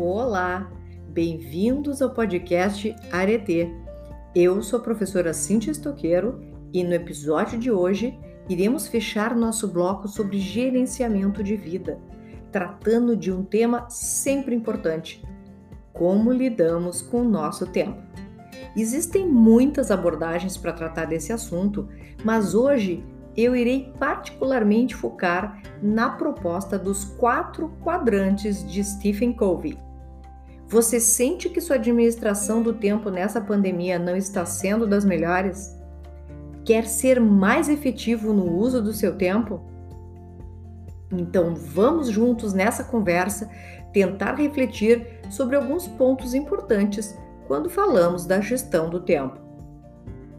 Olá, bem-vindos ao podcast Aretê. Eu sou a professora Cintia Estoqueiro e no episódio de hoje iremos fechar nosso bloco sobre gerenciamento de vida, tratando de um tema sempre importante: como lidamos com o nosso tempo. Existem muitas abordagens para tratar desse assunto, mas hoje eu irei particularmente focar na proposta dos quatro quadrantes de Stephen Covey. Você sente que sua administração do tempo nessa pandemia não está sendo das melhores? Quer ser mais efetivo no uso do seu tempo? Então vamos juntos nessa conversa tentar refletir sobre alguns pontos importantes quando falamos da gestão do tempo.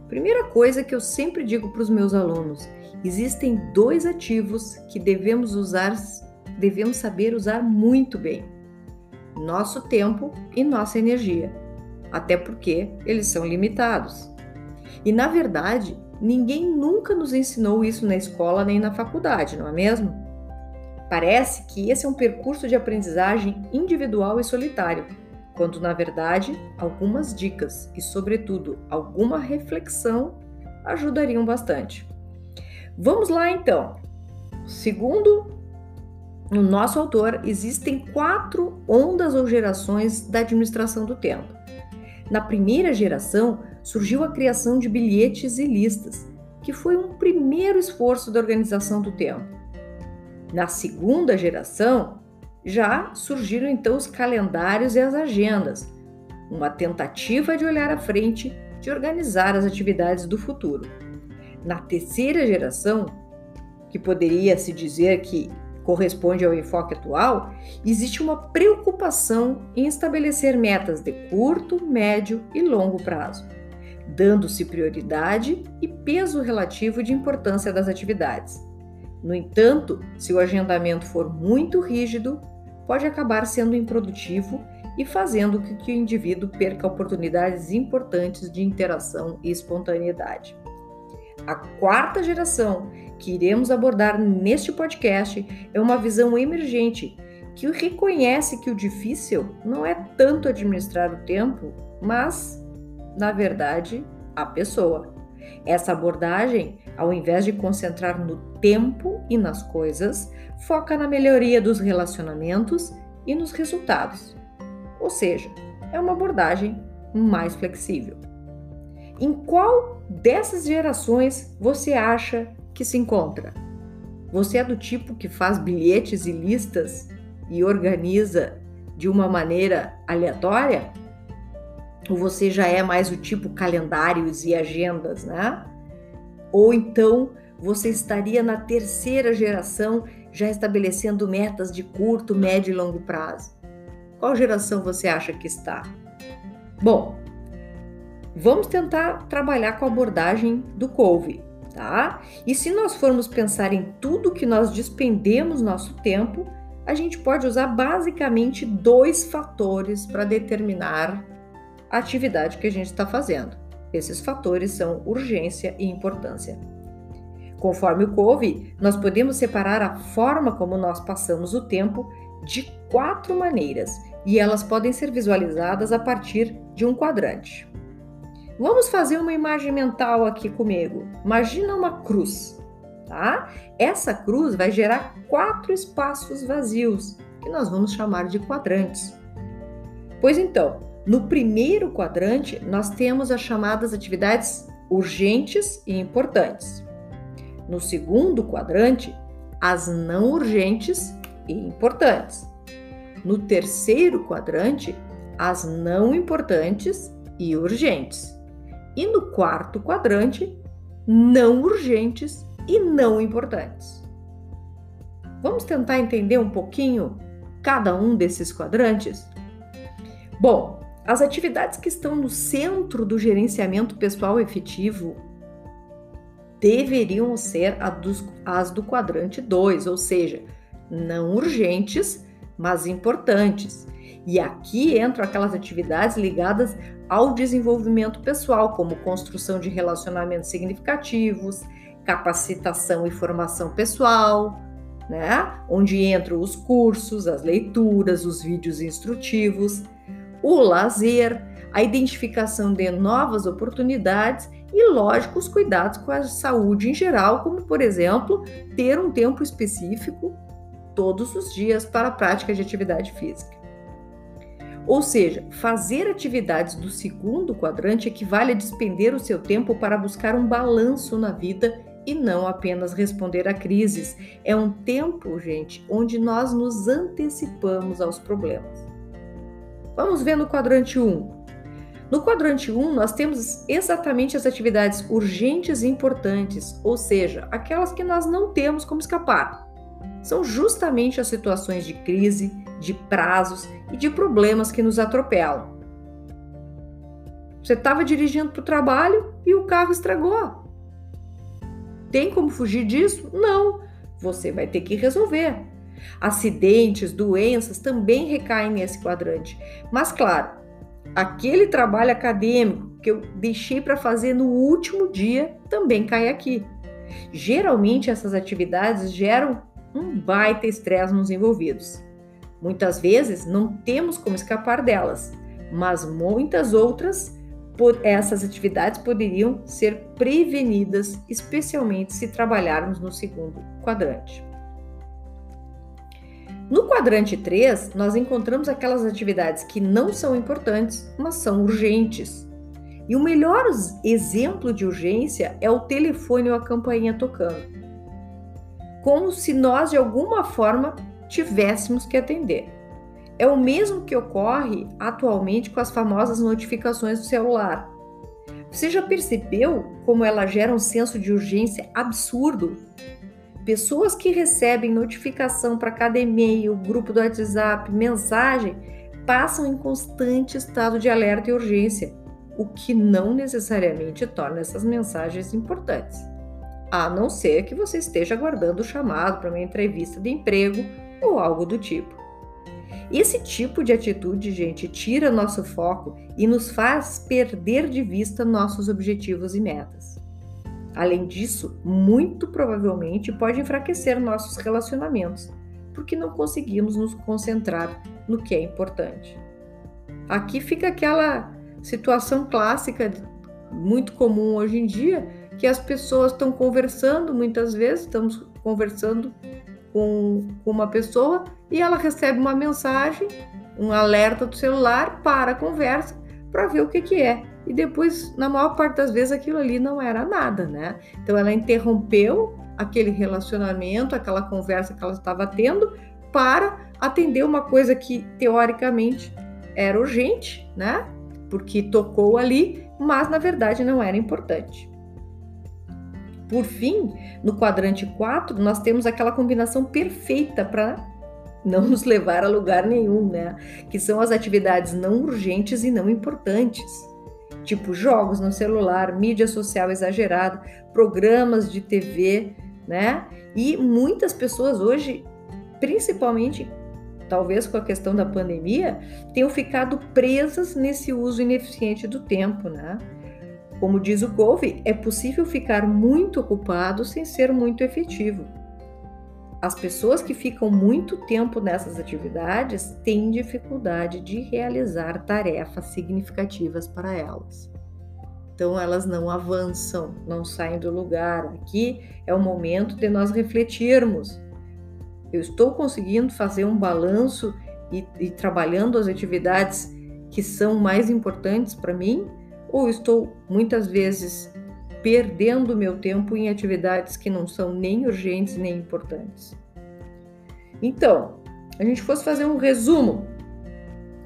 Primeira coisa que eu sempre digo para os meus alunos: existem dois ativos que devemos usar, devemos saber usar muito bem nosso tempo e nossa energia, até porque eles são limitados. E na verdade, ninguém nunca nos ensinou isso na escola nem na faculdade, não é mesmo? Parece que esse é um percurso de aprendizagem individual e solitário, quando na verdade algumas dicas e, sobretudo, alguma reflexão ajudariam bastante. Vamos lá então. Segundo no nosso autor, existem quatro ondas ou gerações da administração do tempo. Na primeira geração, surgiu a criação de bilhetes e listas, que foi um primeiro esforço da organização do tempo. Na segunda geração, já surgiram então os calendários e as agendas, uma tentativa de olhar à frente, de organizar as atividades do futuro. Na terceira geração, que poderia se dizer que corresponde ao enfoque atual, existe uma preocupação em estabelecer metas de curto, médio e longo prazo, dando-se prioridade e peso relativo de importância das atividades. No entanto, se o agendamento for muito rígido, pode acabar sendo improdutivo e fazendo com que o indivíduo perca oportunidades importantes de interação e espontaneidade. A quarta geração que iremos abordar neste podcast é uma visão emergente que reconhece que o difícil não é tanto administrar o tempo, mas, na verdade, a pessoa. Essa abordagem, ao invés de concentrar no tempo e nas coisas, foca na melhoria dos relacionamentos e nos resultados. Ou seja, é uma abordagem mais flexível. Em qual dessas gerações você acha que se encontra? Você é do tipo que faz bilhetes e listas e organiza de uma maneira aleatória? Ou você já é mais o tipo calendários e agendas, né? Ou então você estaria na terceira geração já estabelecendo metas de curto, médio e longo prazo? Qual geração você acha que está? Bom, Vamos tentar trabalhar com a abordagem do Cove, tá? E se nós formos pensar em tudo que nós despendemos nosso tempo, a gente pode usar basicamente dois fatores para determinar a atividade que a gente está fazendo. Esses fatores são urgência e importância. Conforme o Cove, nós podemos separar a forma como nós passamos o tempo de quatro maneiras e elas podem ser visualizadas a partir de um quadrante. Vamos fazer uma imagem mental aqui comigo. Imagina uma cruz, tá? Essa cruz vai gerar quatro espaços vazios, que nós vamos chamar de quadrantes. Pois então, no primeiro quadrante, nós temos as chamadas atividades urgentes e importantes. No segundo quadrante, as não urgentes e importantes. No terceiro quadrante, as não importantes e urgentes. E no quarto quadrante, não urgentes e não importantes. Vamos tentar entender um pouquinho cada um desses quadrantes? Bom, as atividades que estão no centro do gerenciamento pessoal efetivo deveriam ser as do quadrante 2, ou seja, não urgentes, mas importantes. E aqui entram aquelas atividades ligadas ao desenvolvimento pessoal, como construção de relacionamentos significativos, capacitação e formação pessoal, né? Onde entram os cursos, as leituras, os vídeos instrutivos, o lazer, a identificação de novas oportunidades e, lógico, os cuidados com a saúde em geral, como, por exemplo, ter um tempo específico todos os dias para a prática de atividade física. Ou seja, fazer atividades do segundo quadrante equivale a despender o seu tempo para buscar um balanço na vida e não apenas responder a crises. É um tempo, gente, onde nós nos antecipamos aos problemas. Vamos ver no quadrante 1. No quadrante 1, nós temos exatamente as atividades urgentes e importantes, ou seja, aquelas que nós não temos como escapar. São justamente as situações de crise, de prazos e de problemas que nos atropelam. Você estava dirigindo para o trabalho e o carro estragou. Tem como fugir disso? Não. Você vai ter que resolver. Acidentes, doenças também recaem nesse quadrante. Mas, claro, aquele trabalho acadêmico que eu deixei para fazer no último dia também cai aqui. Geralmente, essas atividades geram um baita estresse nos envolvidos. Muitas vezes não temos como escapar delas, mas muitas outras essas atividades poderiam ser prevenidas, especialmente se trabalharmos no segundo quadrante. No quadrante 3, nós encontramos aquelas atividades que não são importantes, mas são urgentes. E o melhor exemplo de urgência é o telefone ou a campainha tocando. Como se nós de alguma forma tivéssemos que atender. É o mesmo que ocorre atualmente com as famosas notificações do celular. Você já percebeu como ela gera um senso de urgência absurdo? Pessoas que recebem notificação para cada e-mail, grupo do WhatsApp, mensagem, passam em constante estado de alerta e urgência, o que não necessariamente torna essas mensagens importantes. A não ser que você esteja aguardando o chamado para uma entrevista de emprego ou algo do tipo. Esse tipo de atitude, gente, tira nosso foco e nos faz perder de vista nossos objetivos e metas. Além disso, muito provavelmente pode enfraquecer nossos relacionamentos, porque não conseguimos nos concentrar no que é importante. Aqui fica aquela situação clássica, muito comum hoje em dia, que as pessoas estão conversando, muitas vezes estamos conversando com, uma pessoa e ela recebe uma mensagem, um alerta do celular para a conversa para ver o que, que é e depois, na maior parte das vezes, aquilo ali não era nada, né? Então ela interrompeu aquele relacionamento, aquela conversa que ela estava tendo, para atender uma coisa que teoricamente era urgente, né? Porque tocou ali, mas na verdade não era importante. Por fim, no quadrante 4, nós temos aquela combinação perfeita para não nos levar a lugar nenhum, né? Que são as atividades não urgentes e não importantes tipo jogos no celular, mídia social exagerada, programas de TV, né? E muitas pessoas hoje, principalmente talvez com a questão da pandemia, tenham ficado presas nesse uso ineficiente do tempo, né? Como diz o Cove, é possível ficar muito ocupado sem ser muito efetivo. As pessoas que ficam muito tempo nessas atividades têm dificuldade de realizar tarefas significativas para elas. Então elas não avançam, não saem do lugar. Aqui é o momento de nós refletirmos. Eu estou conseguindo fazer um balanço e, e trabalhando as atividades que são mais importantes para mim? Ou estou muitas vezes perdendo meu tempo em atividades que não são nem urgentes nem importantes. Então, a gente fosse fazer um resumo,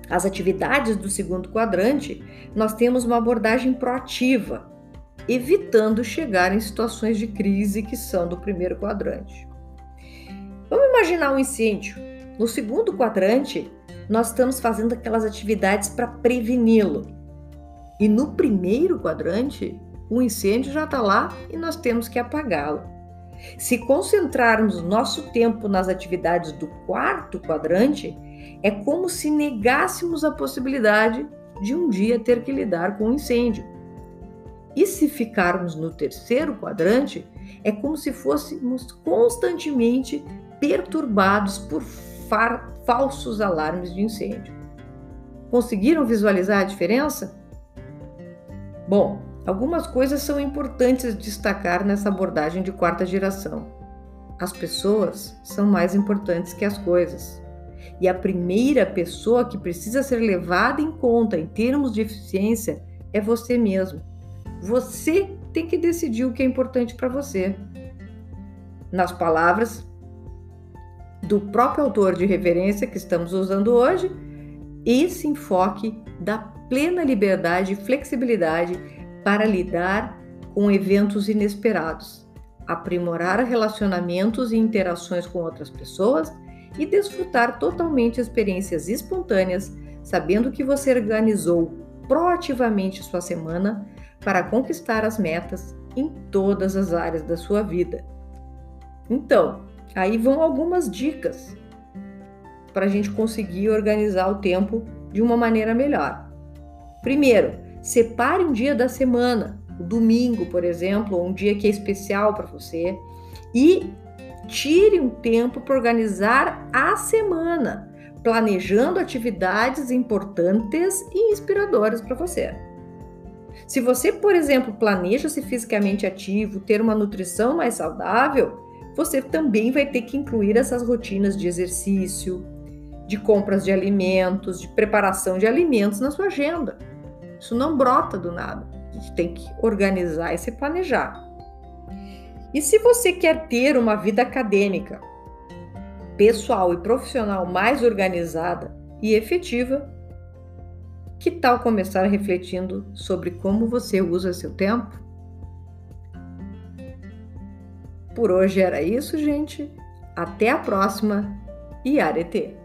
as atividades do segundo quadrante, nós temos uma abordagem proativa, evitando chegar em situações de crise que são do primeiro quadrante. Vamos imaginar um incêndio. No segundo quadrante, nós estamos fazendo aquelas atividades para preveni-lo. E no primeiro quadrante, o incêndio já está lá e nós temos que apagá-lo. Se concentrarmos nosso tempo nas atividades do quarto quadrante, é como se negássemos a possibilidade de um dia ter que lidar com um incêndio. E se ficarmos no terceiro quadrante, é como se fôssemos constantemente perturbados por falsos alarmes de incêndio. Conseguiram visualizar a diferença? Bom, algumas coisas são importantes destacar nessa abordagem de quarta geração. As pessoas são mais importantes que as coisas. E a primeira pessoa que precisa ser levada em conta em termos de eficiência é você mesmo. Você tem que decidir o que é importante para você. Nas palavras do próprio autor de referência que estamos usando hoje, esse enfoque da plena liberdade e flexibilidade para lidar com eventos inesperados, aprimorar relacionamentos e interações com outras pessoas e desfrutar totalmente experiências espontâneas, sabendo que você organizou proativamente sua semana para conquistar as metas em todas as áreas da sua vida. Então, aí vão algumas dicas para a gente conseguir organizar o tempo de uma maneira melhor. Primeiro, separe um dia da semana, o domingo, por exemplo, ou um dia que é especial para você, e tire um tempo para organizar a semana, planejando atividades importantes e inspiradoras para você. Se você, por exemplo, planeja ser fisicamente ativo, ter uma nutrição mais saudável, você também vai ter que incluir essas rotinas de exercício, de compras de alimentos, de preparação de alimentos na sua agenda. Isso não brota do nada. A gente tem que organizar e se planejar. E se você quer ter uma vida acadêmica, pessoal e profissional mais organizada e efetiva, que tal começar refletindo sobre como você usa seu tempo? Por hoje era isso, gente. Até a próxima e arete!